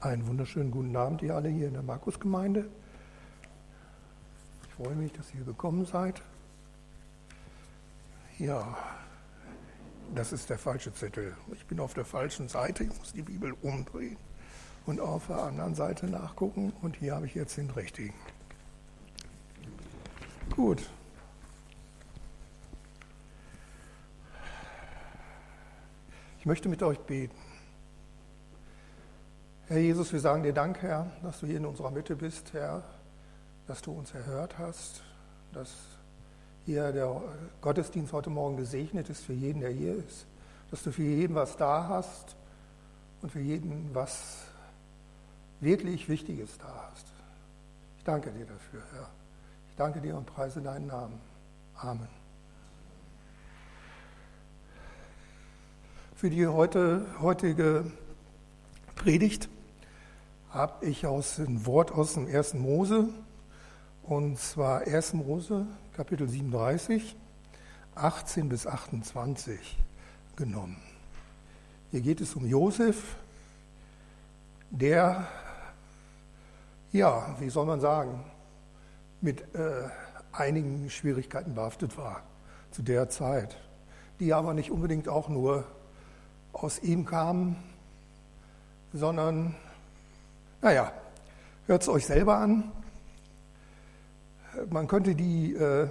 Einen wunderschönen guten Abend, ihr alle hier in der Markusgemeinde. Ich freue mich, dass ihr gekommen seid. Ja, das ist der falsche Zettel. Ich bin auf der falschen Seite, ich muss die Bibel umdrehen und auf der anderen Seite nachgucken und hier habe ich jetzt den richtigen. Gut. Ich möchte mit euch beten. Herr Jesus, wir sagen dir Dank, Herr, dass du hier in unserer Mitte bist, Herr, dass du uns erhört hast, dass hier der Gottesdienst heute Morgen gesegnet ist für jeden, der hier ist, dass du für jeden was da hast und für jeden was wirklich Wichtiges da hast. Ich danke dir dafür, Herr. Ich danke dir und preise deinen Namen. Amen. Für die heute, heutige Predigt habe ich aus ein Wort aus dem 1. Mose, und zwar 1. Mose, Kapitel 37, 18 bis 28 genommen. Hier geht es um Josef, der, ja, wie soll man sagen, mit äh, einigen Schwierigkeiten behaftet war zu der Zeit, die aber nicht unbedingt auch nur aus ihm kamen, sondern naja, hört es euch selber an. Man könnte die äh,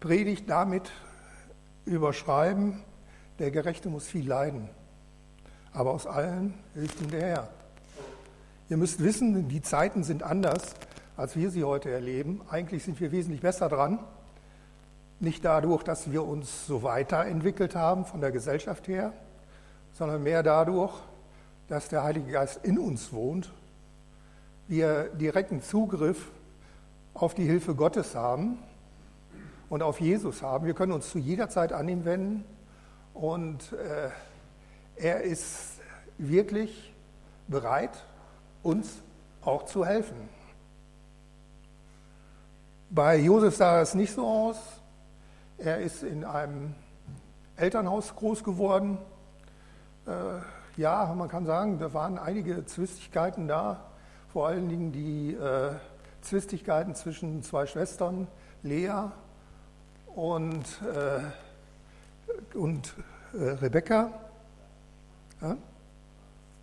Predigt damit überschreiben, der Gerechte muss viel leiden, aber aus allen hilft ihm der Herr. Ihr müsst wissen, die Zeiten sind anders, als wir sie heute erleben. Eigentlich sind wir wesentlich besser dran. Nicht dadurch, dass wir uns so weiterentwickelt haben von der Gesellschaft her, sondern mehr dadurch, dass der Heilige Geist in uns wohnt, wir direkten Zugriff auf die Hilfe Gottes haben und auf Jesus haben. Wir können uns zu jeder Zeit an ihn wenden und äh, er ist wirklich bereit, uns auch zu helfen. Bei Josef sah es nicht so aus. Er ist in einem Elternhaus groß geworden. Äh, ja, man kann sagen, da waren einige Zwistigkeiten da, vor allen Dingen die äh, Zwistigkeiten zwischen zwei Schwestern, Lea und, äh, und äh, Rebecca. Ja?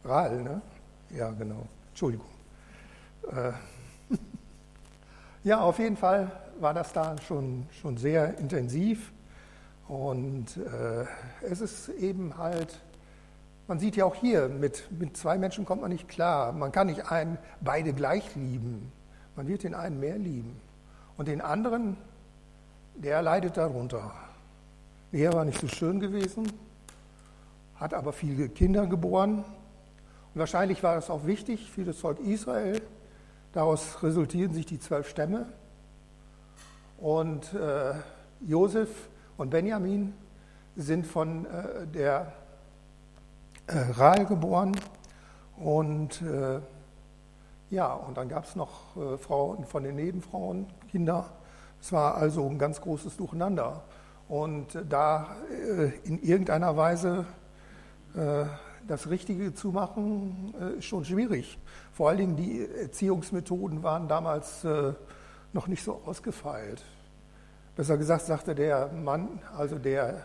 Rahel, ne? Ja, genau. Entschuldigung. Äh, ja, auf jeden Fall war das da schon, schon sehr intensiv. Und äh, es ist eben halt man sieht ja auch hier, mit, mit zwei Menschen kommt man nicht klar. Man kann nicht einen, beide gleich lieben. Man wird den einen mehr lieben. Und den anderen, der leidet darunter. Er war nicht so schön gewesen, hat aber viele Kinder geboren. Und wahrscheinlich war das auch wichtig für das Volk Israel. Daraus resultieren sich die zwölf Stämme. Und äh, Josef und Benjamin sind von äh, der äh, Rahl geboren. Und äh, ja, und dann gab es noch äh, Frauen von den Nebenfrauen, Kinder. Es war also ein ganz großes Durcheinander. Und da äh, in irgendeiner Weise äh, das Richtige zu machen, äh, ist schon schwierig. Vor allen Dingen die Erziehungsmethoden waren damals noch nicht so ausgefeilt. Besser gesagt sagte der Mann, also der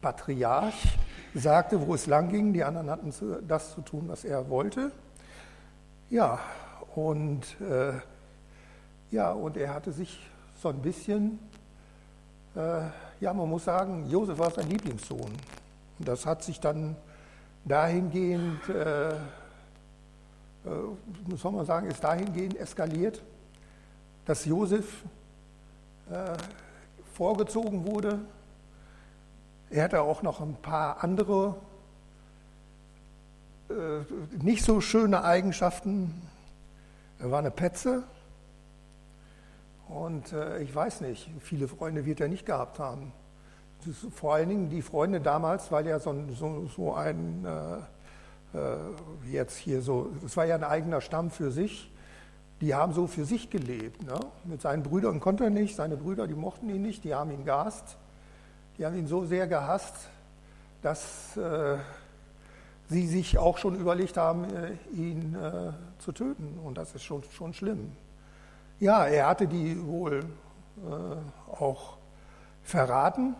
Patriarch, sagte, wo es lang ging. Die anderen hatten das zu tun, was er wollte. Ja, und, äh, ja, und er hatte sich so ein bisschen, äh, ja, man muss sagen, Josef war sein Lieblingssohn. Und das hat sich dann dahingehend, äh, äh, soll man sagen, ist dahingehend eskaliert, dass Josef äh, vorgezogen wurde er hatte auch noch ein paar andere äh, nicht so schöne Eigenschaften. Er war eine Petze. Und äh, ich weiß nicht, viele Freunde wird er nicht gehabt haben. vor allen Dingen die Freunde damals, weil er so, so, so ein, äh, äh, jetzt hier so, es war ja ein eigener Stamm für sich, die haben so für sich gelebt. Ne? Mit seinen Brüdern konnte er nicht, seine Brüder, die mochten ihn nicht, die haben ihn gehasst. Die haben ihn so sehr gehasst, dass äh, sie sich auch schon überlegt haben, äh, ihn äh, zu töten. Und das ist schon, schon schlimm. Ja, er hatte die wohl äh, auch verraten,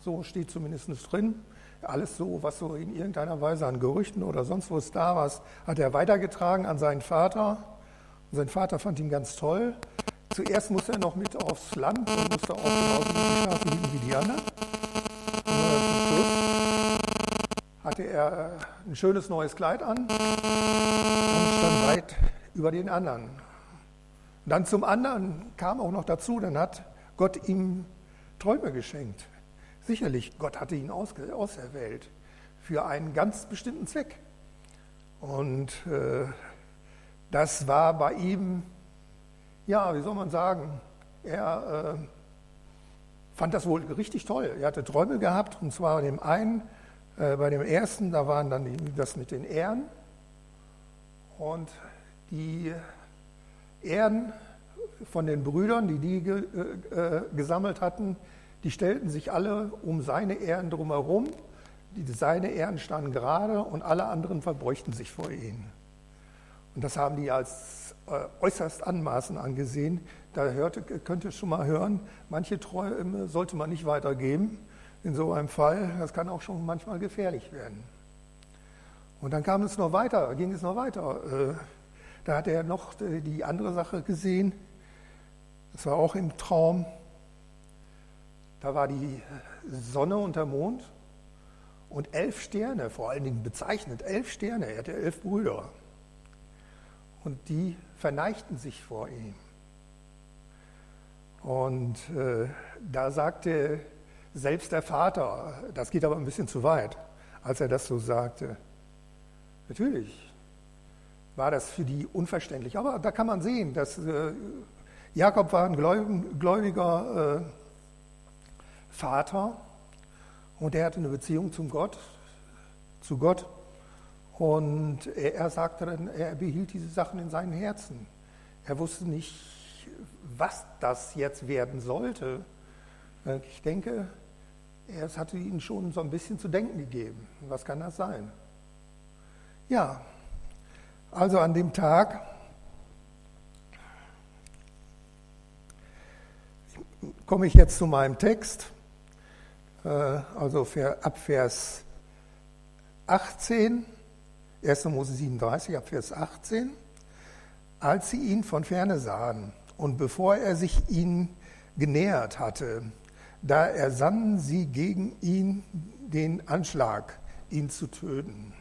so steht zumindest drin. Alles so, was so in irgendeiner Weise an Gerüchten oder sonst was da war, hat er weitergetragen an seinen Vater. Und sein Vater fand ihn ganz toll. Zuerst musste er noch mit aufs Land und musste auch genauso die Schafe hüten wie die anderen. Und zum Schluss hatte er äh, ein schönes neues Kleid an und stand weit über den anderen. Und dann zum anderen kam auch noch dazu, dann hat Gott ihm Träume geschenkt. Sicherlich, Gott hatte ihn auserwählt für einen ganz bestimmten Zweck. Und äh, das war bei ihm ja, wie soll man sagen, er äh, fand das wohl richtig toll. Er hatte Träume gehabt, und zwar bei dem einen, äh, bei dem ersten, da waren dann die, das mit den Ehren. Und die Ehren von den Brüdern, die die ge, äh, äh gesammelt hatten, die stellten sich alle um seine Ehren drumherum. Die, seine Ehren standen gerade und alle anderen verbräuchten sich vor ihnen. Und das haben die als äh, äußerst anmaßend angesehen. Da hörte, könnt ihr schon mal hören, manche Träume sollte man nicht weitergeben. In so einem Fall, das kann auch schon manchmal gefährlich werden. Und dann kam es noch weiter, ging es noch weiter. Äh, da hat er noch die andere Sache gesehen. Das war auch im Traum. Da war die Sonne und der Mond und elf Sterne, vor allen Dingen bezeichnet, elf Sterne. Er hatte elf Brüder. Und die verneigten sich vor ihm. Und äh, da sagte selbst der Vater, das geht aber ein bisschen zu weit, als er das so sagte. Natürlich war das für die unverständlich. Aber da kann man sehen, dass äh, Jakob war ein gläubiger äh, Vater und er hatte eine Beziehung zum Gott, zu Gott. Und er sagte dann, er behielt diese Sachen in seinem Herzen. Er wusste nicht, was das jetzt werden sollte. Ich denke, es hatte ihnen schon so ein bisschen zu denken gegeben. Was kann das sein? Ja, also an dem Tag komme ich jetzt zu meinem Text, äh, also ab Vers 18 1. Mose 37, ab Vers 18, als sie ihn von ferne sahen und bevor er sich ihnen genähert hatte, da ersannen sie gegen ihn den Anschlag, ihn zu töten.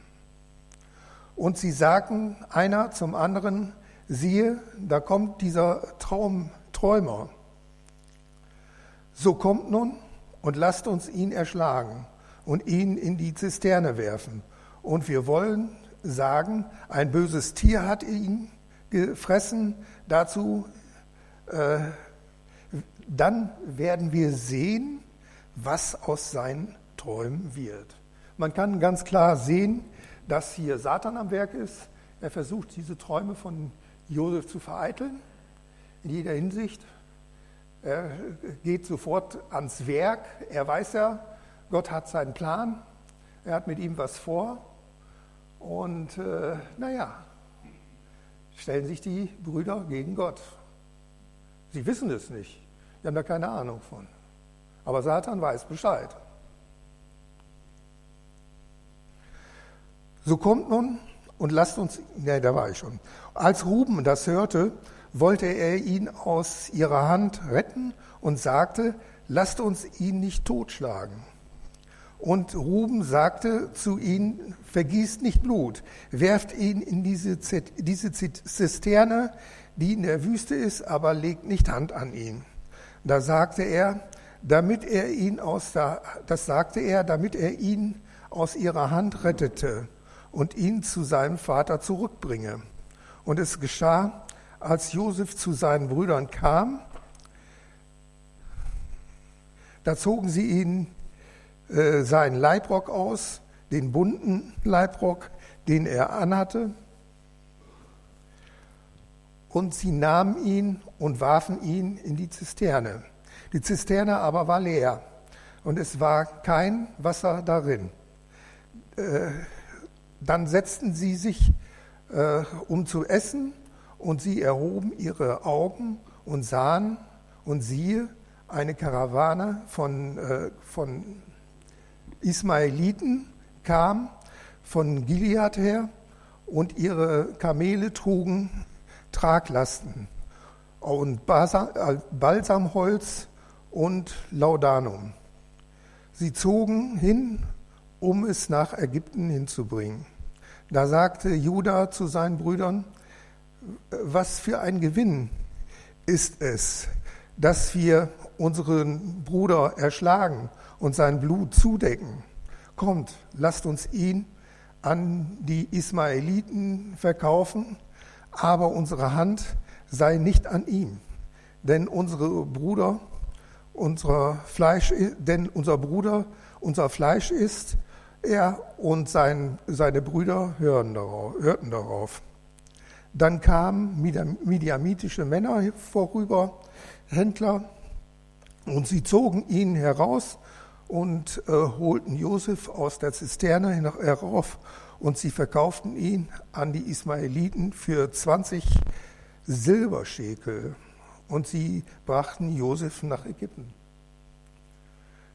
Und sie sagten einer zum anderen, siehe, da kommt dieser Traum, Träumer. So kommt nun und lasst uns ihn erschlagen und ihn in die Zisterne werfen. Und wir wollen sagen, ein böses Tier hat ihn gefressen, dazu, äh, dann werden wir sehen, was aus seinen Träumen wird. Man kann ganz klar sehen, dass hier Satan am Werk ist. Er versucht, diese Träume von Josef zu vereiteln, in jeder Hinsicht. Er geht sofort ans Werk. Er weiß ja, Gott hat seinen Plan. Er hat mit ihm was vor. Und äh, naja, stellen sich die Brüder gegen Gott. Sie wissen es nicht. Sie haben da keine Ahnung von. Aber Satan weiß Bescheid. So kommt nun und lasst uns, ne, da war ich schon. Als Ruben das hörte, wollte er ihn aus ihrer Hand retten und sagte, lasst uns ihn nicht totschlagen. Und Ruben sagte zu ihnen, vergießt nicht Blut, werft ihn in diese, Zisterne, die in der Wüste ist, aber legt nicht Hand an ihn. Da sagte er, damit er ihn aus der, das sagte er, damit er ihn aus ihrer Hand rettete und ihn zu seinem Vater zurückbringe. Und es geschah, als Josef zu seinen Brüdern kam, da zogen sie ihn äh, seinen Leibrock aus, den bunten Leibrock, den er anhatte. Und sie nahmen ihn und warfen ihn in die Zisterne. Die Zisterne aber war leer und es war kein Wasser darin. Äh, dann setzten sie sich, äh, um zu essen, und sie erhoben ihre Augen und sahen, und siehe, eine Karawane von, äh, von Ismaeliten kam von Gilead her und ihre Kamele trugen Traglasten und äh, Balsamholz und Laudanum. Sie zogen hin, um es nach Ägypten hinzubringen. Da sagte Judah zu seinen Brüdern, was für ein Gewinn ist es, dass wir unseren Bruder erschlagen und sein Blut zudecken. Kommt, lasst uns ihn an die Ismaeliten verkaufen, aber unsere Hand sei nicht an ihm, denn unsere Bruder, unser Fleisch, denn unser Bruder unser Fleisch ist, er und sein, seine Brüder darauf, hörten darauf. Dann kamen midiamitische Männer vorüber, Händler, und sie zogen ihn heraus und äh, holten Josef aus der Zisterne herauf und sie verkauften ihn an die Ismaeliten für 20 Silberschekel und sie brachten Josef nach Ägypten.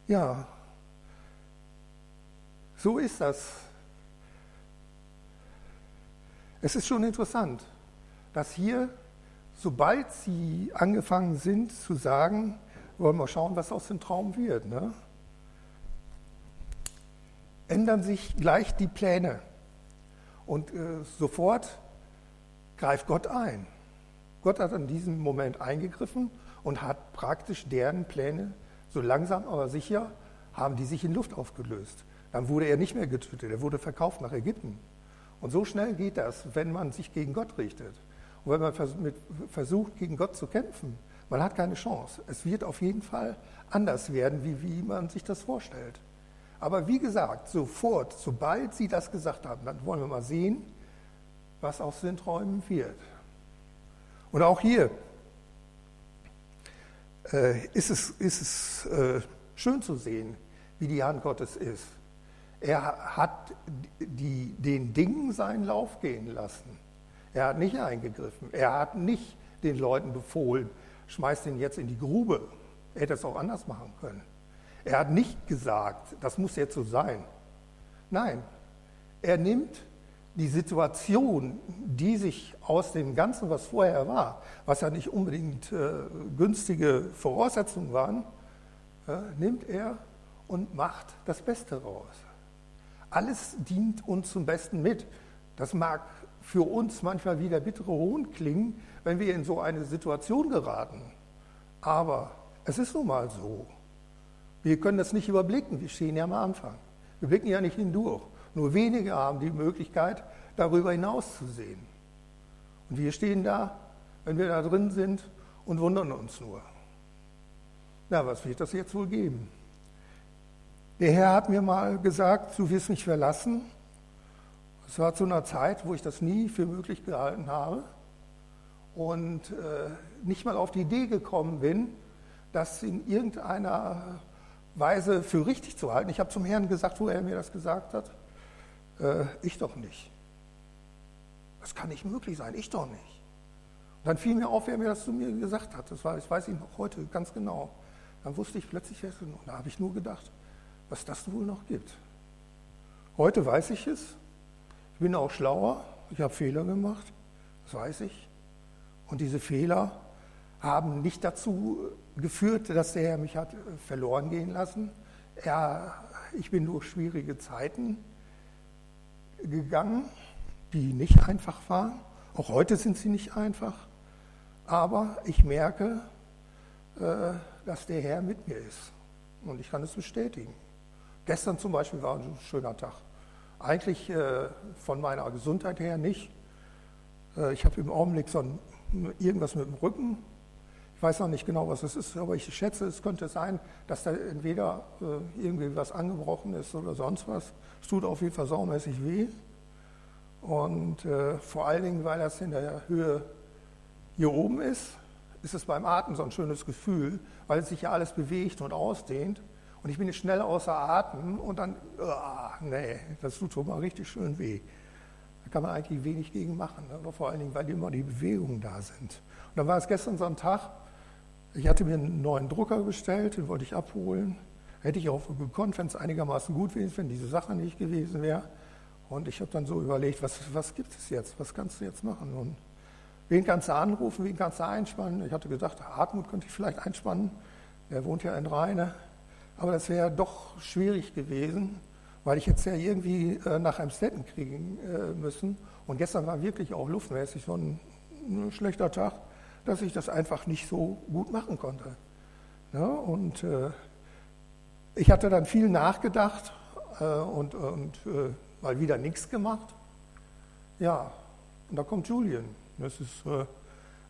Ja, so ist das. Es ist schon interessant, dass hier, sobald sie angefangen sind zu sagen, wollen wir schauen, was aus dem Traum wird, ne? Ändern sich gleich die Pläne. Und äh, sofort greift Gott ein. Gott hat in diesem Moment eingegriffen und hat praktisch deren Pläne so langsam aber sicher, haben die sich in Luft aufgelöst. Dann wurde er nicht mehr getötet, er wurde verkauft nach Ägypten. Und so schnell geht das, wenn man sich gegen Gott richtet. Und wenn man versucht, gegen Gott zu kämpfen, man hat keine Chance. Es wird auf jeden Fall anders werden, wie, wie man sich das vorstellt. Aber wie gesagt, sofort, sobald Sie das gesagt haben, dann wollen wir mal sehen, was aus den Träumen wird. Und auch hier äh, ist es, ist es äh, schön zu sehen, wie die Hand Gottes ist. Er hat die, den Dingen seinen Lauf gehen lassen. Er hat nicht eingegriffen. Er hat nicht den Leuten befohlen, schmeißt ihn jetzt in die Grube. Er hätte es auch anders machen können. Er hat nicht gesagt, das muss jetzt so sein. Nein, er nimmt die Situation, die sich aus dem Ganzen, was vorher war, was ja nicht unbedingt äh, günstige Voraussetzungen waren, äh, nimmt er und macht das Beste raus. Alles dient uns zum Besten mit. Das mag für uns manchmal wie der bittere Hohn klingen, wenn wir in so eine Situation geraten. Aber es ist nun mal so. Wir können das nicht überblicken, wir stehen ja am Anfang. Wir blicken ja nicht hindurch. Nur wenige haben die Möglichkeit, darüber hinaus zu sehen. Und wir stehen da, wenn wir da drin sind und wundern uns nur. Na, was wird das jetzt wohl geben? Der Herr hat mir mal gesagt, du wirst mich verlassen. Es war zu einer Zeit, wo ich das nie für möglich gehalten habe und äh, nicht mal auf die Idee gekommen bin, das in irgendeiner Weise für richtig zu halten. Ich habe zum Herrn gesagt, wo er mir das gesagt hat. Äh, ich doch nicht. Das kann nicht möglich sein, ich doch nicht. Und dann fiel mir auf, wer mir das zu mir gesagt hat. Das, war, das weiß ich noch heute ganz genau. Dann wusste ich plötzlich. Und da habe ich nur gedacht, was das wohl noch gibt. Heute weiß ich es. Ich bin auch schlauer. Ich habe Fehler gemacht. Das weiß ich. Und diese Fehler haben nicht dazu geführt, dass der Herr mich hat äh, verloren gehen lassen. Er, ich bin durch schwierige Zeiten gegangen, die nicht einfach waren. Auch heute sind sie nicht einfach. Aber ich merke, äh, dass der Herr mit mir ist. Und ich kann es bestätigen. Gestern zum Beispiel war ein schöner Tag. Eigentlich äh, von meiner Gesundheit her nicht. Ich habe im Augenblick so ein, irgendwas mit dem Rücken weiß noch nicht genau, was es ist, aber ich schätze, es könnte sein, dass da entweder äh, irgendwie was angebrochen ist oder sonst was. Es tut auf jeden Fall saumäßig weh. Und äh, vor allen Dingen, weil das in der Höhe hier oben ist, ist es beim Atmen so ein schönes Gefühl, weil sich ja alles bewegt und ausdehnt. Und ich bin jetzt schnell außer Atem und dann, oh, nee, das tut schon mal richtig schön weh. Da kann man eigentlich wenig gegen machen, aber vor allen Dingen, weil immer die Bewegungen da sind. Und dann war es gestern so ein Tag, ich hatte mir einen neuen Drucker bestellt, den wollte ich abholen. Hätte ich auch gekonnt, wenn es einigermaßen gut wäre, wenn diese Sache nicht gewesen wäre. Und ich habe dann so überlegt, was, was gibt es jetzt? Was kannst du jetzt machen? Und wen kannst du anrufen? Wen kannst du einspannen? Ich hatte gedacht, Hartmut könnte ich vielleicht einspannen. Er wohnt ja in Rheine. Aber das wäre doch schwierig gewesen, weil ich jetzt ja irgendwie äh, nach Amstetten kriegen äh, müssen. Und gestern war wirklich auch luftmäßig so ein, ein, schlechter Tag, dass ich das einfach nicht so gut machen konnte. Ja, und äh, ich hatte dann viel nachgedacht äh, und, und äh, mal wieder nichts gemacht. Ja, und da kommt Julian. Das ist äh,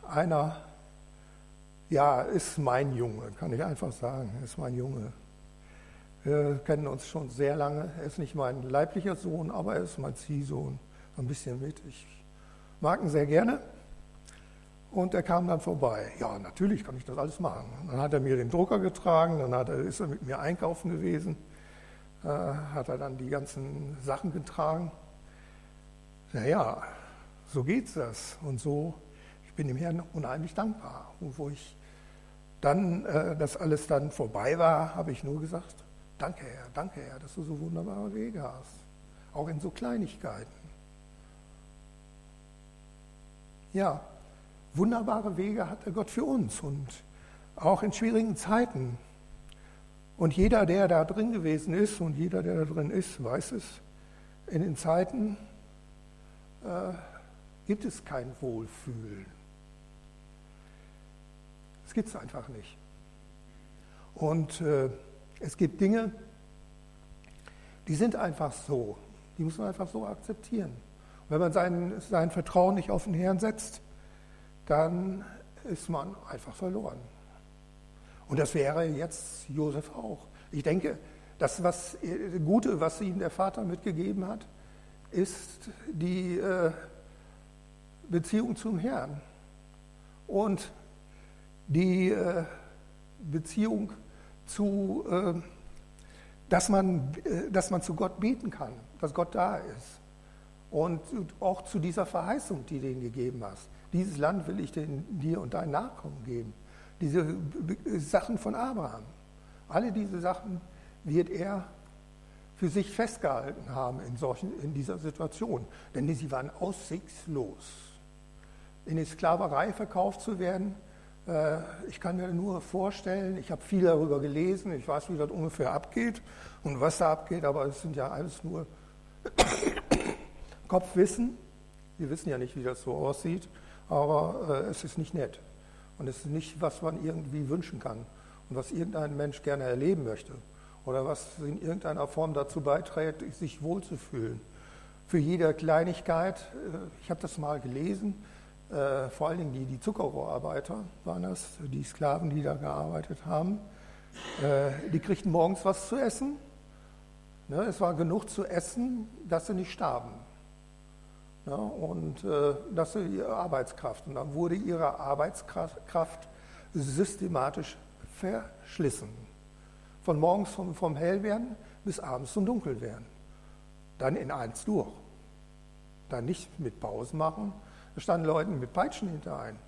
einer, ja, ist mein Junge, kann ich einfach sagen, ist mein Junge. Wir kennen uns schon sehr lange. Er ist nicht mein leiblicher Sohn, aber er ist mein Ziehsohn. Ein bisschen mit. Ich mag ihn sehr gerne. Und er kam dann vorbei. Ja, natürlich kann ich das alles machen. Dann hat er mir den Drucker getragen, dann er, ist er mit mir einkaufen gewesen, äh, hat er dann die ganzen Sachen getragen. Naja, so geht's das. Und so, ich bin dem Herrn unheimlich dankbar. Und wo ich dann, äh, das alles dann vorbei war, habe ich nur gesagt, Danke, Herr, danke, Herr, dass du so wunderbare Wege hast. Auch in so Kleinigkeiten. Ja, wunderbare Wege hat der Gott für uns und auch in schwierigen Zeiten. Und jeder, der da drin gewesen ist und jeder, der da drin ist, weiß es, in den Zeiten äh, gibt es kein Wohlfühlen. Das gibt es einfach nicht. Und äh, es gibt Dinge, die sind einfach so. Die muss man einfach so akzeptieren. Und wenn man sein, sein Vertrauen nicht auf den Herrn setzt, dann ist man einfach verloren. Und das wäre jetzt Josef auch. Ich denke, das was, Gute, was ihm der Vater mitgegeben hat, ist die äh, Beziehung zum Herrn und die äh, Beziehung zu, äh, dass, man, äh, dass man zu Gott beten kann, dass Gott da ist. Und auch zu dieser Verheißung, die du ihnen gegeben hast. Dieses Land will ich dir und deinen Nachkommen geben. Diese Sachen von Abraham. Alle diese Sachen wird er für sich festgehalten haben in, solchen, in dieser Situation. Denn sie waren aussichtslos. In die Sklaverei verkauft zu werden, äh, ich kann mir nur vorstellen, ich habe viel darüber gelesen, ich weiß, wie das ungefähr abgeht und was da abgeht, aber es sind ja alles nur Kopfwissen. Wir wissen ja nicht, wie das so aussieht, aber äh, es ist nicht nett. Und es ist nicht, was man irgendwie wünschen kann und was irgendein Mensch gerne erleben möchte oder was in irgendeiner Form dazu beiträgt, sich wohlzufühlen. Für jede Kleinigkeit, äh, ich habe das mal gelesen, äh, vor allen Dingen die, die Zuckerrohrarbeiter waren das, die Sklaven, die da gearbeitet haben. Äh, die kriegten morgens was zu essen. Ne, es war genug zu essen, dass sie nicht starben. Ja, und äh, dass sie ihre Arbeitskraft. Und dann wurde ihre Arbeitskraft systematisch verschlissen. Von morgens vom, vom Hellwerden bis abends zum Dunkelwerden. Dann in eins durch. Dann nicht mit Pausen machen, da standen Leute mit Peitschen hinter ein.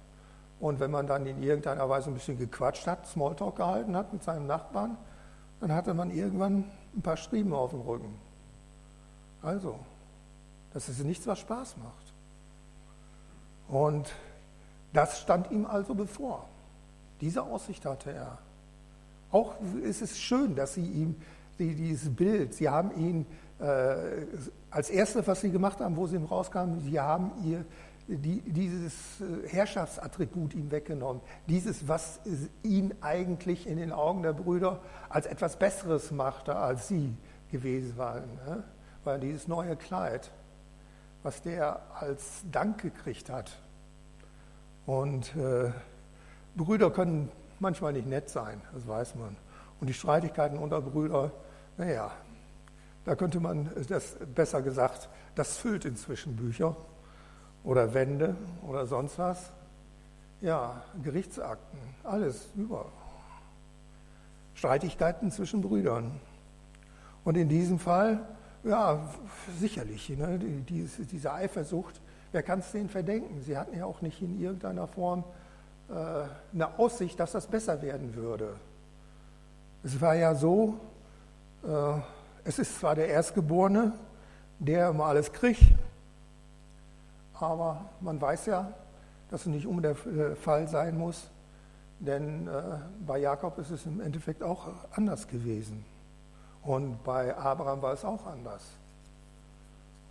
Und wenn man dann in irgendeiner Weise ein bisschen gequatscht hat, Smalltalk gehalten hat mit seinem Nachbarn, dann hatte man irgendwann ein paar Striemen auf dem Rücken. Also, das ist nichts, was Spaß macht. Und das stand ihm also bevor. Diese Aussicht hatte er. Auch ist es schön, dass sie ihm die, dieses Bild, sie haben ihn äh, als erstes, was sie gemacht haben, wo sie ihm rauskamen, sie haben ihr die, dieses äh, Herrschaftsattribut ihm weggenommen. Dieses, was ihn eigentlich in den Augen der Brüder als etwas Besseres machte, als sie gewesen waren. Ne? Weil dieses neue Kleid, was der als Dank gekriegt hat. Und äh, Brüder können manchmal nicht nett sein, das weiß man. Und die Streitigkeiten unter Brüdern, naja, da könnte man das besser gesagt, das füllt inzwischen Bücher oder Wände oder sonst was. Ja, Gerichtsakten, alles über. Streitigkeiten zwischen Brüdern. Und in diesem Fall, ja, sicherlich, ne, die, diese Eifersucht, wer kann es denen verdenken? Sie hatten ja auch nicht in irgendeiner Form äh, eine Aussicht, dass das besser werden würde. Es war ja so, äh, es ist zwar der Erstgeborene, der immer alles kriegt, aber man weiß ja, dass es nicht um der äh, Fall sein muss, denn äh, bei Jakob ist es im Endeffekt auch anders gewesen. Und bei Abraham war es auch anders.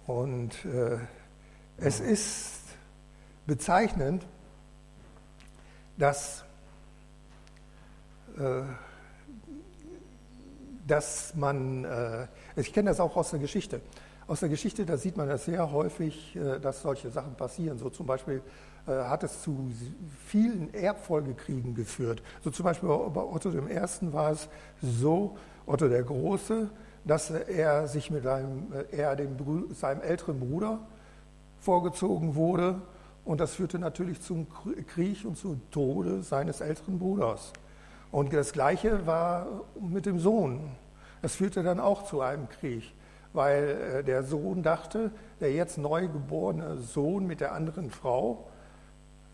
Und äh, es ist bezeichnend, dass, äh, dass man, äh, ich kenne das auch aus der Geschichte, aus der Geschichte, da sieht man das sehr häufig, äh, dass solche Sachen passieren. So zum Beispiel äh, hat es zu vielen Erbfolgekriegen geführt. So zum Beispiel bei Otto I. war es so, Otto der Große, dass er sich mit einem, äh, er dem, seinem älteren Bruder vorgezogen wurde und das führte natürlich zum Krieg und zum Tode seines älteren Bruders. Und das Gleiche war mit dem Sohn. Das führte dann auch zu einem Krieg, weil der Sohn dachte, der jetzt neu geborene Sohn mit der anderen Frau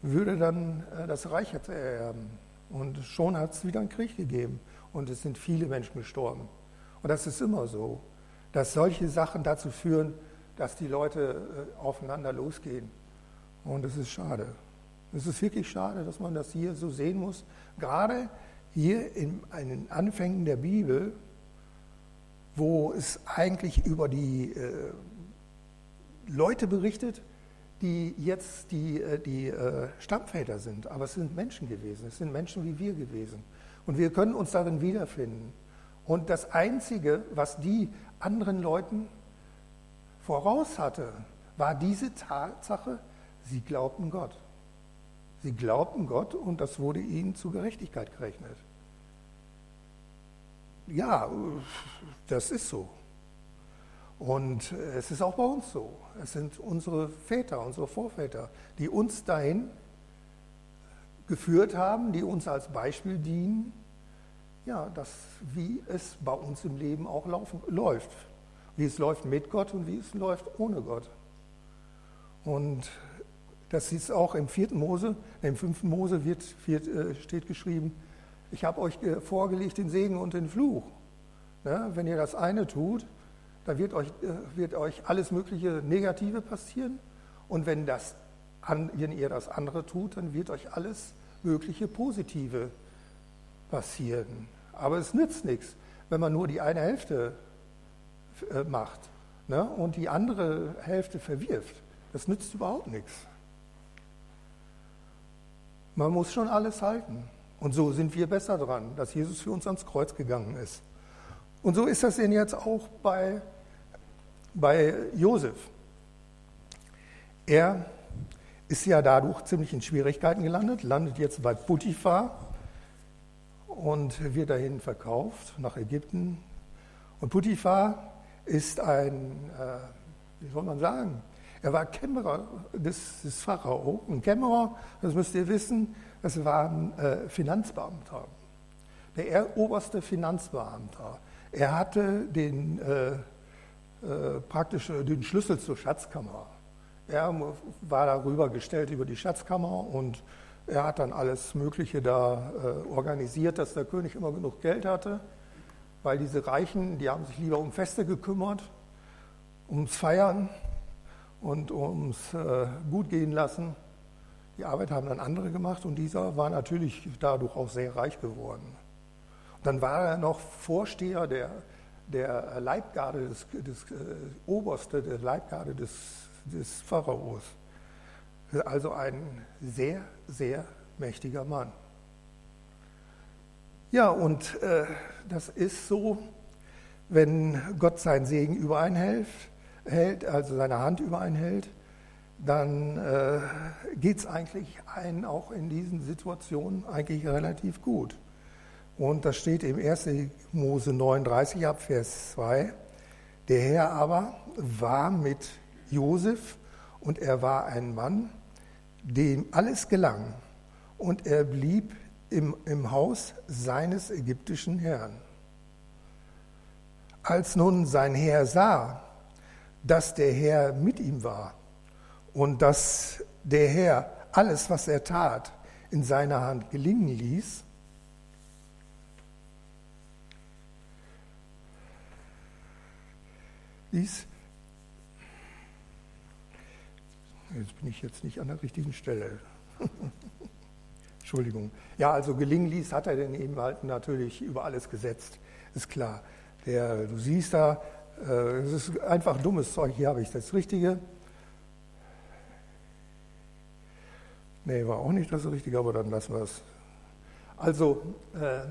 würde dann äh, das Reich ererben. Und schon hat es wieder einen Krieg gegeben und es sind viele Menschen gestorben. Und das ist immer so, dass solche Sachen dazu führen, dass die Leute äh, aufeinander losgehen. Und es ist schade. Es ist wirklich schade, dass man das hier so sehen muss. Gerade hier in den Anfängen der Bibel, wo es eigentlich über die äh, Leute berichtet, die jetzt die, äh, die äh, Stammväter sind, aber es sind Menschen gewesen, es sind Menschen wie wir gewesen. Und wir können uns darin wiederfinden. Und das Einzige, was die anderen Leuten voraus hatte, war diese Tatsache, sie glaubten Gott. Sie glaubten Gott und das wurde ihnen zu Gerechtigkeit gerechnet. Ja, das ist so. Und es ist auch bei uns so. Es sind unsere Väter, unsere Vorväter, die uns dahin geführt haben, die uns als Beispiel dienen, ja, das, wie es bei uns im Leben auch laufen, läuft. Wie es läuft mit Gott und wie es läuft ohne Gott. Und das ist auch im vierten Mose, im fünften Mose wird, wird, äh, steht geschrieben, ich habe euch vorgelegt den Segen und den Fluch. Ja, wenn ihr das eine tut, da wird euch, äh, wird euch alles mögliche Negative passieren. Und wenn, das, wenn ihr das andere tut, dann wird euch alles mögliche Positive passieren. Aber es nützt nichts, wenn man nur die eine Hälfte äh, macht ne, und die andere Hälfte verwirft. Das nützt überhaupt nichts. Man muss schon alles halten. Und so sind wir besser dran, dass Jesus für uns ans Kreuz gegangen ist. Und so ist das denn jetzt auch bei, bei Josef. Er ist ja dadurch ziemlich in Schwierigkeiten gelandet, landet jetzt bei Potiphar und wird dahin verkauft nach Ägypten. Und Potiphar ist ein, äh, wie soll man sagen, er war Kämmerer des, des Pharao. Ein Kämmerer, das müsst ihr wissen, das war ein äh, Finanzbeamter, der oberste Finanzbeamter. Er hatte den, äh, äh, praktisch äh, den Schlüssel zur Schatzkammer. Er war darüber gestellt über die Schatzkammer und er hat dann alles Mögliche da äh, organisiert, dass der König immer genug Geld hatte, weil diese Reichen, die haben sich lieber um Feste gekümmert, ums Feiern und ums äh, Gut gehen lassen. Die Arbeit haben dann andere gemacht und dieser war natürlich dadurch auch sehr reich geworden. Dann war er noch Vorsteher der, der Leibgarde, des, des äh, Oberste der Leibgarde des, des Pharaos. Also ein sehr, sehr mächtiger Mann. Ja, und äh, das ist so, wenn Gott seinen Segen übereinhält, hält, also seine Hand übereinhält, dann äh, geht es eigentlich einen auch in diesen Situationen eigentlich relativ gut. Und das steht im 1. Mose 39 ab Vers 2. Der Herr aber war mit Josef und er war ein Mann, dem alles gelang und er blieb im, im Haus seines ägyptischen Herrn. Als nun sein Herr sah, dass der Herr mit ihm war und dass der Herr alles, was er tat, in seiner Hand gelingen ließ, ließ, jetzt bin ich jetzt nicht an der richtigen Stelle. Entschuldigung. Ja, also gelingen ließ, hat er denn eben halt natürlich über alles gesetzt, ist klar. Der, du siehst da, äh, es ist einfach dummes Zeug, hier habe ich das Richtige. Nee, war auch nicht das Richtige, aber dann lassen wir es. Also, äh,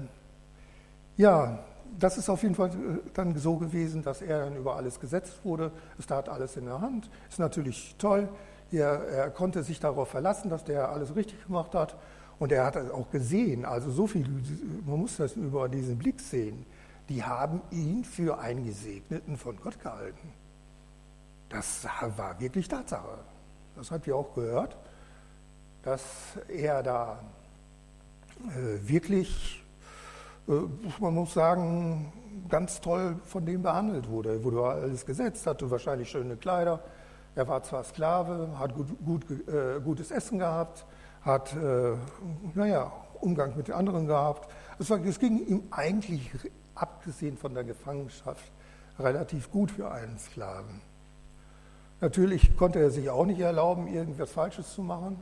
ja, das ist auf jeden Fall äh, dann so gewesen, dass er dann über alles gesetzt wurde. Es tat alles in der Hand. Ist natürlich toll. Er, er konnte sich darauf verlassen, dass der alles richtig gemacht hat. Und er hat es auch gesehen. Also so viel, man muss das über diesen Blick sehen die haben ihn für einen Gesegneten von Gott gehalten. Das war wirklich Tatsache. Das habt ihr auch gehört, dass er da äh, wirklich, äh, man muss sagen, ganz toll von dem behandelt wurde. Wurde alles gesetzt, hatte wahrscheinlich schöne Kleider. Er war zwar Sklave, hat gut, gut, äh, gutes Essen gehabt, hat, äh, naja, Umgang mit den anderen gehabt. Es, war, es ging ihm eigentlich abgesehen von der Gefangenschaft, relativ gut für einen Sklaven. Natürlich konnte er sich auch nicht erlauben, irgendwas Falsches zu machen,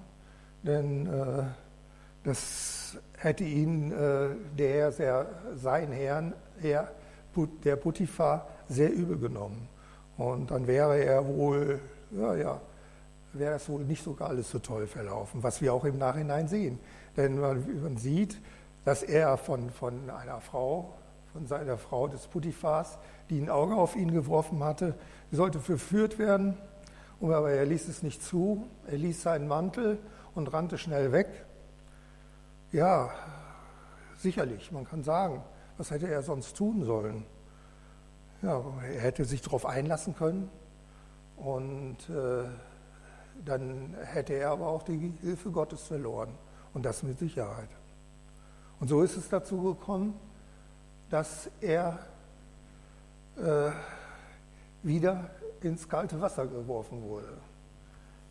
denn äh, das hätte ihn äh, der, der, sein Herrn, Herr, der Potiphar, sehr übel genommen. Und dann wäre er wohl, ja, ja, wäre es wohl nicht sogar alles so toll verlaufen, was wir auch im Nachhinein sehen. Denn man, sieht, dass er von, von einer Frau von seiner Frau des Putifars, die ein Auge auf ihn geworfen hatte. Sollte verführt werden, aber er ließ es nicht zu. Er ließ seinen Mantel und rannte schnell weg. Ja, sicherlich, man kann sagen, was hätte er sonst tun sollen? Ja, er hätte sich darauf einlassen können und äh, dann hätte er aber auch die Hilfe Gottes verloren und das mit Sicherheit. Und so ist es dazu gekommen, dass er äh, wieder ins kalte Wasser geworfen wurde.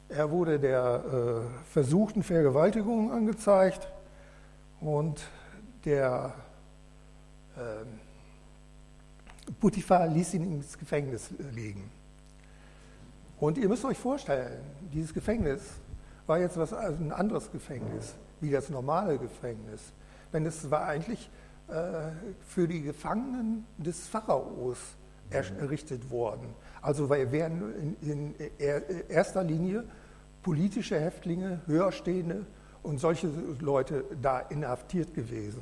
Er wurde der äh, versuchten Vergewaltigung angezeigt und der äh, Potiphar ließ ihn ins Gefängnis legen. Und ihr müsst euch vorstellen, dieses Gefängnis war jetzt was, also ein anderes Gefängnis, wie das normale Gefängnis. Denn es war eigentlich äh, für die Gefangenen des Pharaos errichtet worden. Also wären in, erster Linie politische Häftlinge, Höherstehende und solche Leute da inhaftiert gewesen.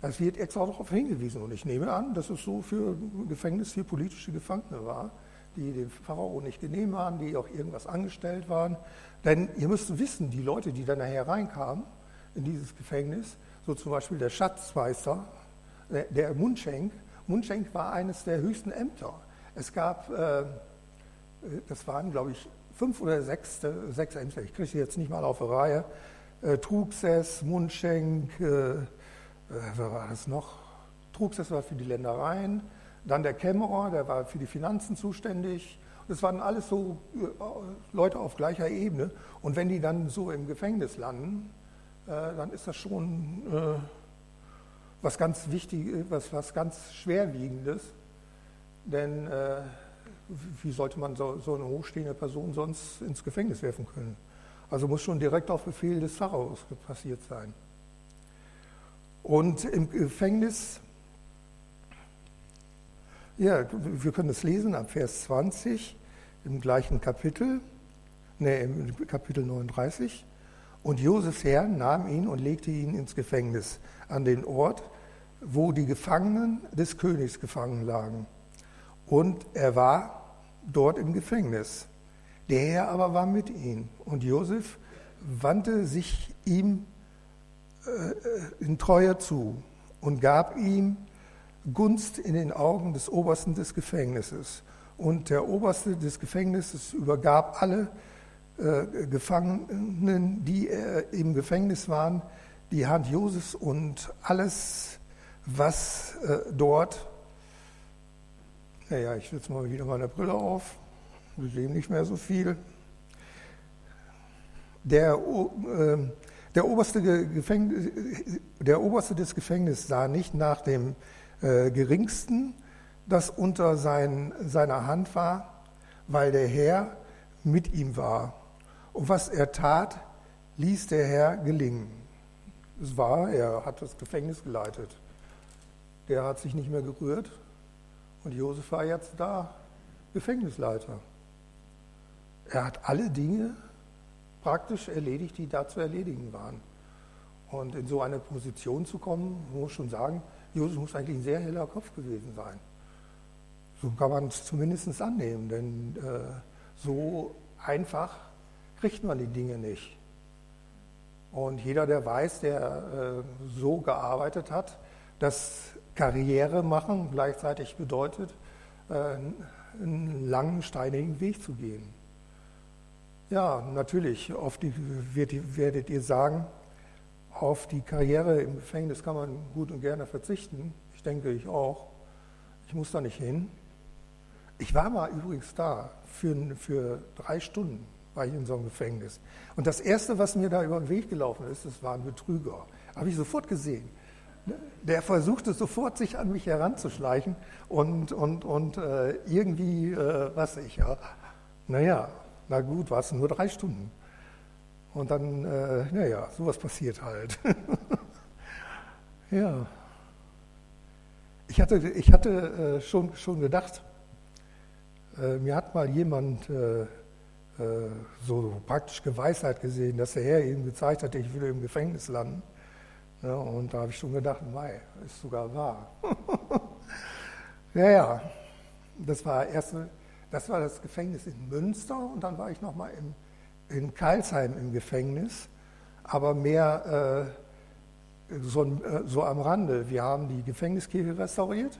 Es wird extra darauf hingewiesen und ich nehme an, dass es so für Gefängnis für politische Gefangene war, die dem Pharao nicht genehm waren, die auch irgendwas angestellt waren. Denn ihr müsst wissen, die Leute, die dann nachher reinkamen in dieses Gefängnis, so zum Beispiel der Schatzmeister, der Mundschenk. Mundschenk war eines der höchsten Ämter. Es gab, äh, das waren glaube ich fünf oder sechs, sechs Ämter, ich kriege sie jetzt nicht mal auf die Reihe. Äh, Truxes, Mundschenk, äh, wer war das noch? Truxes war für die Ländereien, dann der Kämmerer, der war für die Finanzen zuständig. Das waren alles so Leute auf gleicher Ebene. Und wenn die dann so im Gefängnis landen, äh, dann ist das schon äh, was ganz wichtig, was, was ganz schwerwiegendes. Denn äh, wie sollte man so, so, eine hochstehende Person sonst ins Gefängnis werfen können? Also muss schon direkt auf Befehl des Pharaos passiert sein. Und im Gefängnis, ja, wir können es lesen ab Vers 20 im gleichen Kapitel, ne, im Kapitel 39. Und Josefs Herr nahm ihn und legte ihn ins Gefängnis, an den Ort, wo die Gefangenen des Königs gefangen lagen. Und er war dort im Gefängnis. Der Herr aber war mit ihm. Und Josef wandte sich ihm äh, in Treue zu und gab ihm Gunst in den Augen des Obersten des Gefängnisses. Und der Oberste des Gefängnisses übergab alle äh, Gefangenen, die äh, im Gefängnis waren, die Hand Josefs und alles, was äh, dort, naja, ich setze mal wieder meine Brille auf, wir sehen nicht mehr so viel. Der, äh, der, oberste Gefängnis, der Oberste des Gefängnisses sah nicht nach dem äh, Geringsten, das unter sein, seiner Hand war, weil der Herr mit ihm war. Und was er tat, ließ der Herr gelingen. Es war, er hat das Gefängnis geleitet. Der hat sich nicht mehr gerührt und Josef war jetzt da, Gefängnisleiter. Er hat alle Dinge praktisch erledigt, die da zu erledigen waren. Und in so eine Position zu kommen, muss schon sagen, Josef muss eigentlich ein sehr heller Kopf gewesen sein. So kann man es zumindest annehmen, denn äh, so einfach kriegt man die Dinge nicht. Und jeder, der weiß, der äh, so gearbeitet hat, dass Karriere machen gleichzeitig bedeutet, äh, einen langen, steinigen Weg zu gehen. Ja, natürlich, die, werdet ihr sagen, auf die Karriere im Gefängnis kann man gut und gerne verzichten. Ich denke, ich auch. Ich muss da nicht hin. Ich war mal übrigens da für, für drei Stunden war ich in so einem Gefängnis. Und das Erste, was mir da über den Weg gelaufen ist, das war ein Betrüger. Habe ich sofort gesehen. Der versuchte sofort, sich an mich heranzuschleichen und, und, und äh, irgendwie, äh, was ich, ja. Naja, na gut, war es nur drei Stunden. Und dann, äh, naja, sowas passiert halt. ja. Ich hatte, ich hatte äh, schon, schon gedacht, äh, mir hat mal jemand äh, äh, so praktisch Geweisheit gesehen, dass der Herr ihm gezeigt hat, ich würde im Gefängnis landen. Ja, und da habe ich schon gedacht, mei, ist sogar wahr. ja, ja, das war, erste, das war das Gefängnis in Münster und dann war ich nochmal in Karlsheim im Gefängnis, aber mehr äh, so, äh, so, am Rande. Wir haben die Gefängniskirche restauriert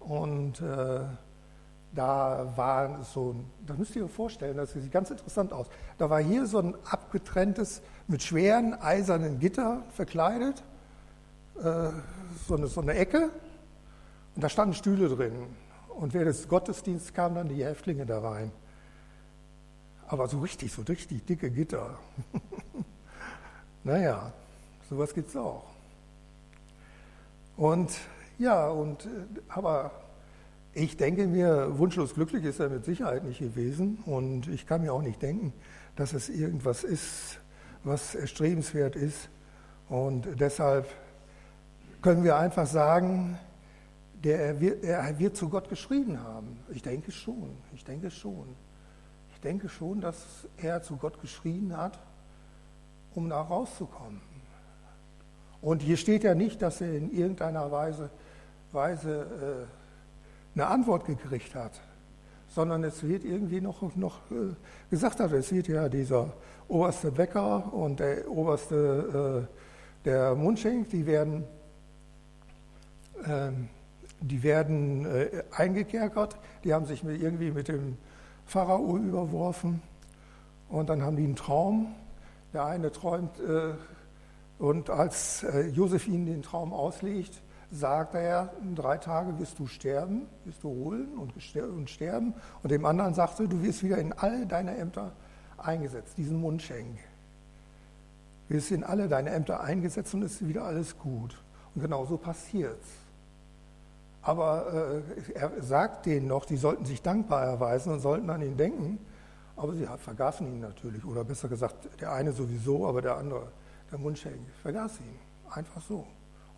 und äh, da war so, das müsst ihr euch vorstellen, das sieht ganz interessant aus. Da war hier so ein abgetrenntes, mit schweren eisernen Gitter verkleidet, äh, so, eine, so eine Ecke und da standen Stühle drin. Und während des Gottesdienstes kamen dann die Häftlinge da rein. Aber so richtig, so richtig dicke Gitter. naja, sowas gibt es auch. Und ja, und äh, aber ich denke mir, wunschlos glücklich ist er mit Sicherheit nicht gewesen und ich kann mir auch nicht denken, dass es irgendwas ist, was erstrebenswert ist. Und deshalb können wir einfach sagen, der, er wird zu Gott geschrien haben. Ich denke schon, ich denke schon. Ich denke schon, dass er zu Gott geschrien hat, um da rauszukommen. Und hier steht ja nicht, dass er in irgendeiner Weise, Weise äh, eine Antwort gekriegt hat, sondern es wird irgendwie noch, noch äh, gesagt hat, es wird ja dieser oberste Bäcker und der oberste äh, der Mundschenk, die werden, äh, die werden äh, eingekerkert, die haben sich mit, irgendwie mit dem Pharao überworfen und dann haben die einen Traum. Der eine träumt äh, und als äh, Josef ihnen den Traum auslegt, sagt er, in drei Tagen wirst du sterben, wirst du holen und sterben. Und dem anderen sagte, du wirst wieder in alle deine Ämter eingesetzt, diesen Mundschenk. Wirst in alle deine Ämter eingesetzt und ist wieder alles gut. Und genau so passiert es. Aber äh, er sagt denen noch, die sollten sich dankbar erweisen und sollten an ihn denken. Aber sie vergaßen ihn natürlich. Oder besser gesagt, der eine sowieso, aber der andere, der Mundschenk, vergaß ihn. Einfach so.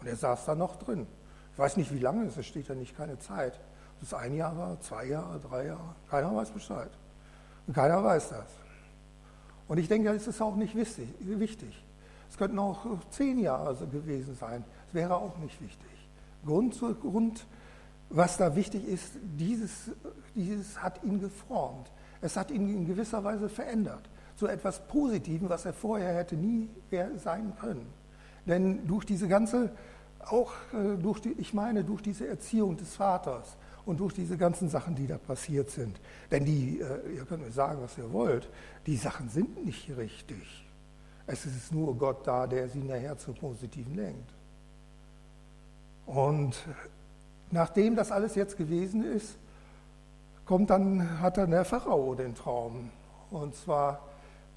Und er saß da noch drin. Ich weiß nicht, wie lange es ist, es steht ja nicht keine Zeit. Ob es ein Jahr war, zwei Jahre, drei Jahre. Keiner weiß Bescheid. Und keiner weiß das. Und ich denke, das ist auch nicht wichtig. Es könnten auch zehn Jahre gewesen sein. Das wäre auch nicht wichtig. Grund zu Grund, was da wichtig ist, dieses, dieses hat ihn geformt. Es hat ihn in gewisser Weise verändert. Zu etwas Positivem, was er vorher hätte nie sein können. Denn durch diese ganze auch äh, durch die, ich meine, durch diese Erziehung des Vaters und durch diese ganzen Sachen, die da passiert sind. Denn die, äh, ihr könnt mir sagen, was ihr wollt, die Sachen sind nicht richtig. Es ist nur Gott da, der sie nachher zum Positiven lenkt. Und nachdem das alles jetzt gewesen ist, kommt dann, hat dann der Pharao den Traum. Und zwar,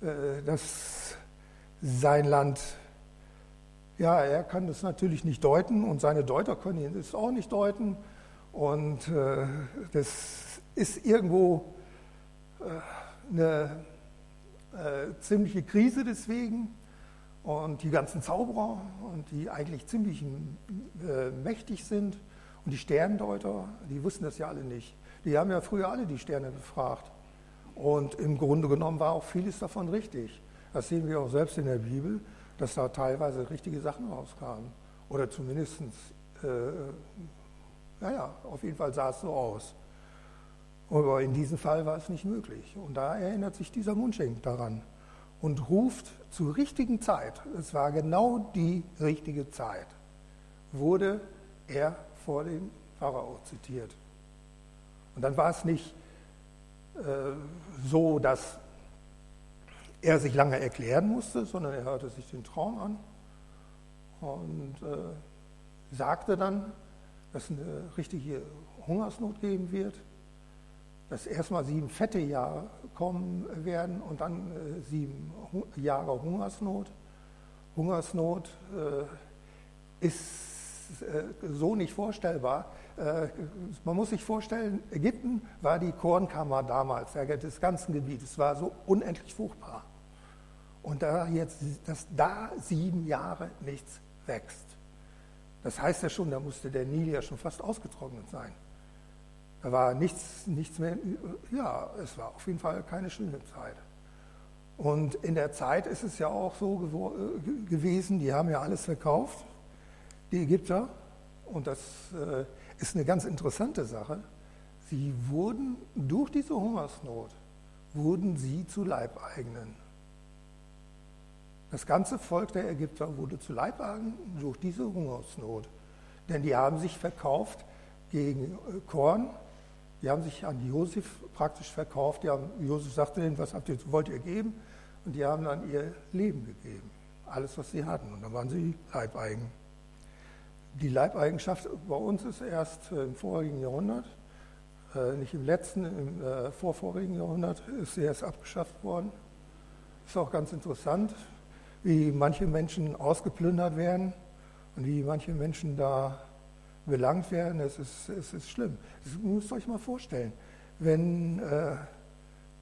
äh, dass sein Land, ja, er kann das natürlich nicht deuten und seine Deuter können das auch nicht deuten. Und äh, das ist irgendwo äh, eine ziemliche Krise deswegen. Und die ganzen Zauberer, und die eigentlich ziemlich mächtig sind, und die Sterndeuter, die wussten das ja alle nicht. Die haben ja früher alle die Sterne befragt. Und im Grunde genommen war auch vieles davon richtig. Das sehen wir auch selbst in der Bibel, dass da teilweise richtige Sachen rauskamen. Oder zumindest, äh, naja, auf jeden Fall sah es so aus. Aber in diesem Fall war es nicht möglich. Und da erinnert sich dieser Mundschenk daran und ruft zur richtigen Zeit, es war genau die richtige Zeit, wurde er vor dem Pharao zitiert. Und dann war es nicht äh, so, dass er sich lange erklären musste, sondern er hörte sich den Traum an und äh, sagte dann, dass es eine richtige Hungersnot geben wird dass erstmal sieben fette Jahre kommen werden und dann äh, sieben Jahre Hungersnot. Hungersnot ist äh, so nicht vorstellbar. Äh, man muss sich vorstellen, Ägypten war die Kornkammer damals des ganzen Gebietes. Es war so unendlich fruchtbar. Und da jetzt, dass da sieben Jahre nichts wächst, das heißt ja schon, da musste der Nil ja schon fast ausgetrocknet sein. Da war nichts, nichts mehr, ja, es war auf jeden Fall keine schöne Zeit. Und in der Zeit ist es ja auch so äh, gewesen, die haben ja alles verkauft, die Ägypter. Und das äh, ist eine ganz interessante Sache. Sie wurden durch diese Hungersnot, wurden sie zu Leibeigenen. Das ganze Volk der Ägypter wurde zu Leibeigenen durch diese Hungersnot. Denn die haben sich verkauft gegen äh, Korn, die haben sich an Josef praktisch verkauft. Die haben, Josef sagte ihnen, was habt ihr, wollt ihr geben? Und die haben dann ihr Leben gegeben. Alles, was sie hatten. Und dann waren sie Leibeigen. Die Leibeigenschaft bei uns ist erst im vorigen Jahrhundert, äh, nicht im letzten, im äh, vorvorigen Jahrhundert ist sie erst abgeschafft worden. Ist auch ganz interessant, wie manche Menschen ausgeplündert werden und wie manche Menschen da belangt werden, es ist, es ist schlimm. Das müsst ihr euch mal vorstellen. Wenn äh,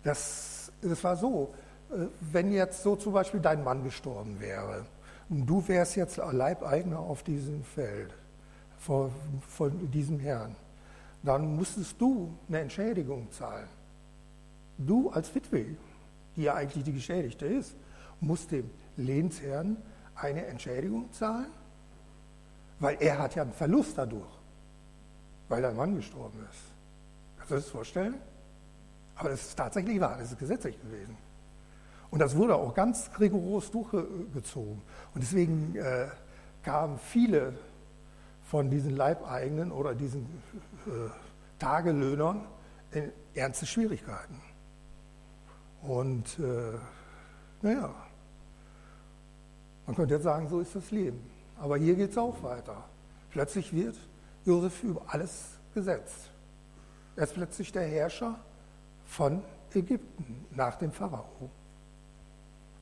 das, das war so, äh, wenn jetzt so zum Beispiel dein Mann gestorben wäre und du wärst jetzt Leibeigner auf diesem Feld von, von diesem Herrn, dann musstest du eine Entschädigung zahlen. Du als Witwe, die ja eigentlich die Geschädigte ist, musst dem Lehnsherrn eine Entschädigung zahlen weil er hat ja einen Verlust dadurch, weil dein Mann gestorben ist. Kannst du das vorstellen? Aber das ist tatsächlich wahr, das ist gesetzlich gewesen. Und das wurde auch ganz rigoros durchgezogen. Und deswegen äh, kamen viele von diesen Leibeigenen oder diesen äh, Tagelöhnern in ernste Schwierigkeiten. Und äh, naja, man könnte jetzt sagen, so ist das Leben. Aber hier geht es auch weiter. Plötzlich wird Josef über alles gesetzt. Er ist plötzlich der Herrscher von Ägypten nach dem Pharao.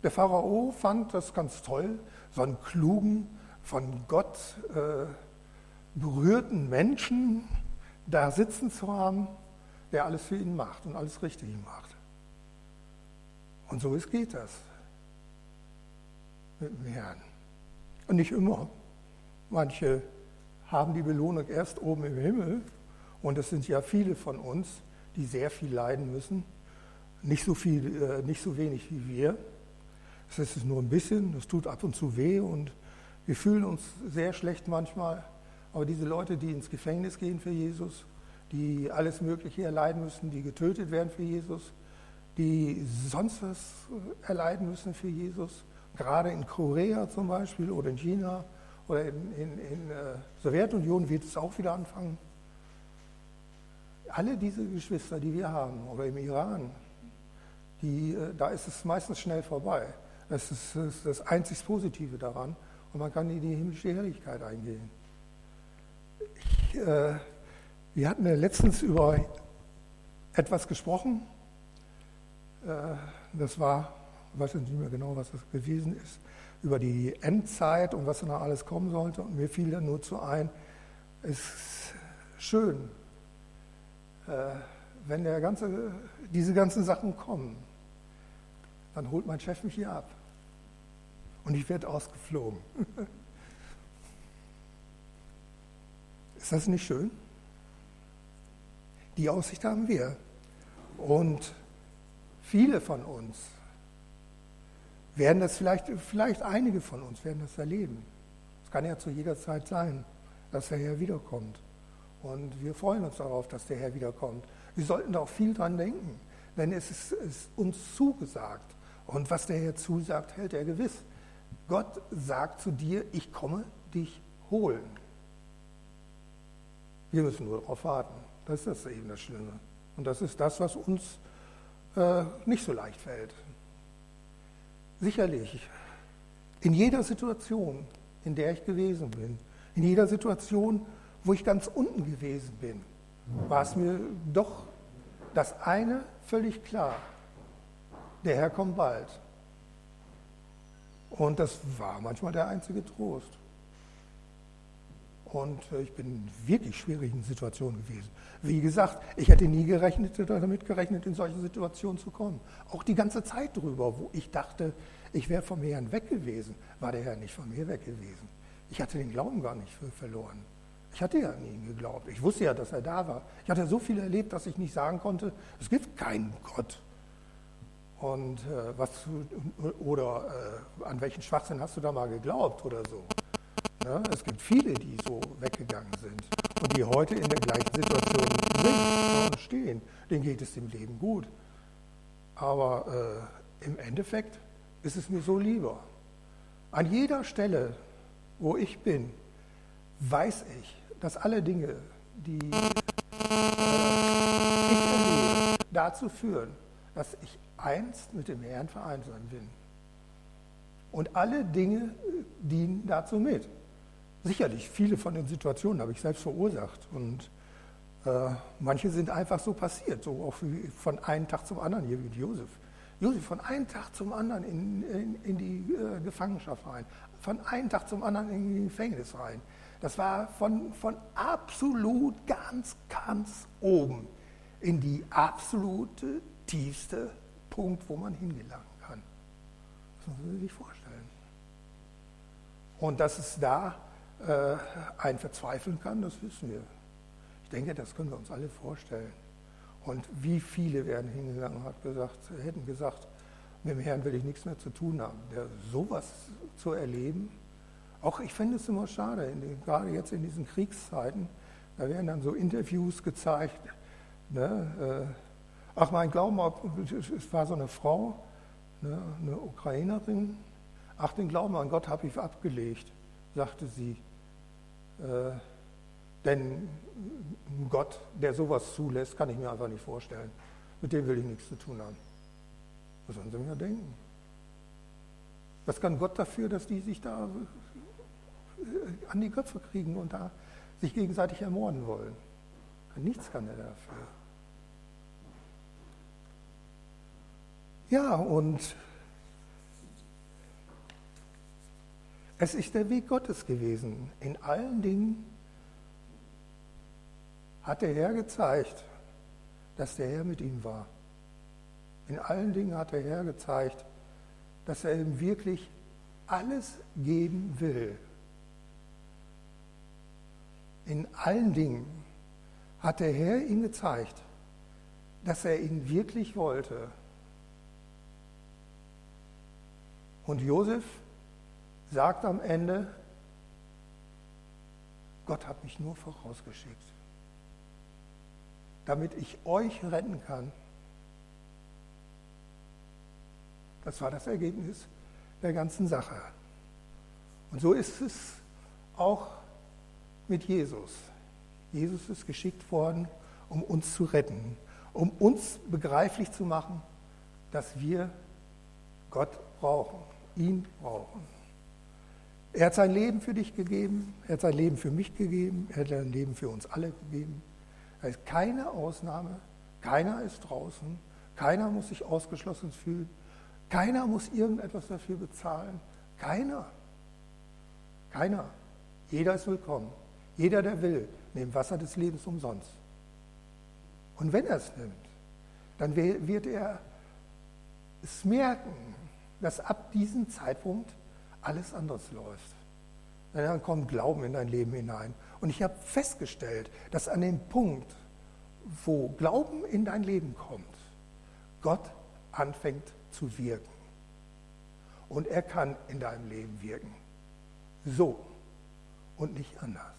Der Pharao fand das ganz toll, so einen klugen, von Gott äh, berührten Menschen da sitzen zu haben, der alles für ihn macht und alles richtig macht. Und so ist, geht das mit dem Herrn. Und nicht immer. Manche haben die Belohnung erst oben im Himmel. Und es sind ja viele von uns, die sehr viel leiden müssen. Nicht so, viel, äh, nicht so wenig wie wir. Es ist nur ein bisschen, es tut ab und zu weh und wir fühlen uns sehr schlecht manchmal. Aber diese Leute, die ins Gefängnis gehen für Jesus, die alles Mögliche erleiden müssen, die getötet werden für Jesus, die sonst was erleiden müssen für Jesus, Gerade in Korea zum Beispiel oder in China oder in, in, in der äh, Sowjetunion wird es auch wieder anfangen. Alle diese Geschwister, die wir haben, oder im Iran, die, äh, da ist es meistens schnell vorbei. Das ist, das einzig Positive daran. Und man kann in die himmlische Herrlichkeit eingehen. Ich, äh, wir hatten ja letztens über etwas gesprochen. Äh, das war, ich weiß nicht mehr genau, was das gewesen ist, über die Endzeit und was dann alles kommen sollte. Und mir fiel dann nur zu ein, es ist schön, äh, wenn der ganze, diese ganzen Sachen kommen, dann holt mein Chef mich hier ab. Und ich werde ausgeflogen. Ist das nicht schön? Die Aussicht haben wir. Und viele von uns werden das vielleicht, vielleicht einige von uns werden das erleben. Es kann ja zu jeder Zeit sein, dass der Herr wiederkommt. Und wir freuen uns darauf, dass der Herr wiederkommt. Wir sollten da auch viel dran denken, denn es ist, ist uns zugesagt. Und was der Herr zusagt, hält er gewiss. Gott sagt zu dir, ich komme dich holen. Wir müssen nur darauf warten. Das ist das eben das Schlimme. Und das ist das, was uns äh, nicht so leicht fällt. Sicherlich, in jeder Situation, in der ich gewesen bin, in jeder Situation, wo ich ganz unten gewesen bin, war es mir doch das eine völlig klar. Der Herr kommt bald. Und das war manchmal der einzige Trost. Und äh, ich bin in wirklich schwierigen Situationen gewesen. Wie gesagt, ich hätte nie gerechnet, damit gerechnet, in solche Situationen zu kommen. Auch die ganze Zeit drüber, wo ich dachte, ich wäre vom Herrn weg gewesen, war der Herr nicht von mir weg gewesen. Ich hatte den Glauben gar nicht verloren. Ich hatte ja an ihn geglaubt. Ich wusste ja, dass er da war. Ich hatte so viel erlebt, dass ich nicht sagen konnte, es gibt keinen Gott. Und äh, was oder äh, an welchen Schwachsinn hast du da mal geglaubt oder so? Ja, es gibt viele, die so weggegangen sind und die heute in der gleichen Situation sind und stehen. Denen geht es im Leben gut. Aber äh, im Endeffekt ist es mir so lieber. An jeder Stelle, wo ich bin, weiß ich, dass alle Dinge, die äh, ich erlebe, dazu führen, dass ich einst mit dem Herrn vereint sein bin. Und alle Dinge dienen dazu mit. Sicherlich, viele von den Situationen habe ich selbst verursacht und äh, manche sind einfach so passiert, so auch von einem Tag zum anderen, hier wie Josef. Josef von einem Tag zum anderen in, in, in die äh, Gefangenschaft rein, von einem Tag zum anderen in die Gefängnis rein. Das war von, von absolut ganz, ganz oben in die absolute tiefste Punkt, wo man hingelangen kann. Das muss man sich vorstellen. Und dass es da äh, ein verzweifeln kann, das wissen wir. Ich denke, das können wir uns alle vorstellen. Und wie viele werden hingegangen und hat gesagt, hätten gesagt, mit dem Herrn will ich nichts mehr zu tun haben. Der, sowas zu erleben, auch ich finde es immer schade, den, gerade jetzt in diesen Kriegszeiten, da werden dann so Interviews gezeigt. Ne, äh, ach, mein Glauben, es war so eine Frau, ne, eine Ukrainerin, ach, den Glauben an Gott habe ich abgelegt, sagte sie. Äh, denn ein Gott, der sowas zulässt, kann ich mir einfach nicht vorstellen. Mit dem will ich nichts zu tun haben. Was sollen Sie mir denken? Was kann Gott dafür, dass die sich da äh, an die Köpfe kriegen und da sich gegenseitig ermorden wollen? Nichts kann er dafür. Ja, und es ist der Weg Gottes gewesen. In allen Dingen hat der Herr gezeigt, dass der Herr mit ihm war. In allen Dingen hat der Herr gezeigt, dass er ihm wirklich alles geben will. In allen Dingen hat der Herr ihm gezeigt, dass er ihn wirklich wollte. Und Josef sagt am Ende, Gott hat mich nur vorausgeschickt damit ich euch retten kann. Das war das Ergebnis der ganzen Sache. Und so ist es auch mit Jesus. Jesus ist geschickt worden, um uns zu retten, um uns begreiflich zu machen, dass wir Gott brauchen. Ihn brauchen. Er hat sein Leben für dich gegeben, er hat sein Leben für mich gegeben, er hat sein Leben für uns alle gegeben. Da ist keine Ausnahme, keiner ist draußen, keiner muss sich ausgeschlossen fühlen, keiner muss irgendetwas dafür bezahlen, keiner. Keiner. Jeder ist willkommen. Jeder, der will, nimmt Wasser des Lebens umsonst. Und wenn er es nimmt, dann wird er es merken, dass ab diesem Zeitpunkt alles anders läuft. Dann kommt Glauben in dein Leben hinein. Und ich habe festgestellt, dass an dem Punkt, wo Glauben in dein Leben kommt, Gott anfängt zu wirken. Und er kann in deinem Leben wirken. So und nicht anders.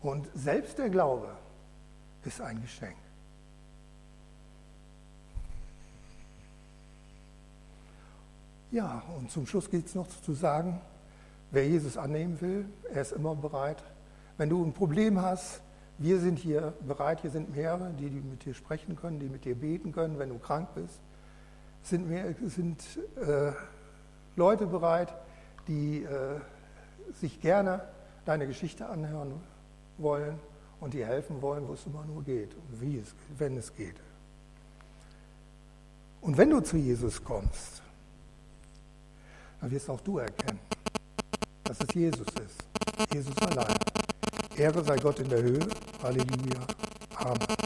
Und selbst der Glaube ist ein Geschenk. Ja, und zum Schluss geht es noch zu sagen, wer Jesus annehmen will, er ist immer bereit. Wenn du ein Problem hast, wir sind hier bereit, hier sind mehrere, die, die mit dir sprechen können, die mit dir beten können, wenn du krank bist. Sind, mehr, sind äh, Leute bereit, die äh, sich gerne deine Geschichte anhören wollen und dir helfen wollen, wo es immer nur geht und wie es, wenn es geht. Und wenn du zu Jesus kommst, dann wirst auch du erkennen, dass es Jesus ist. Jesus allein. Ehre sei Gott in der Höhe. Halleluja. Amen.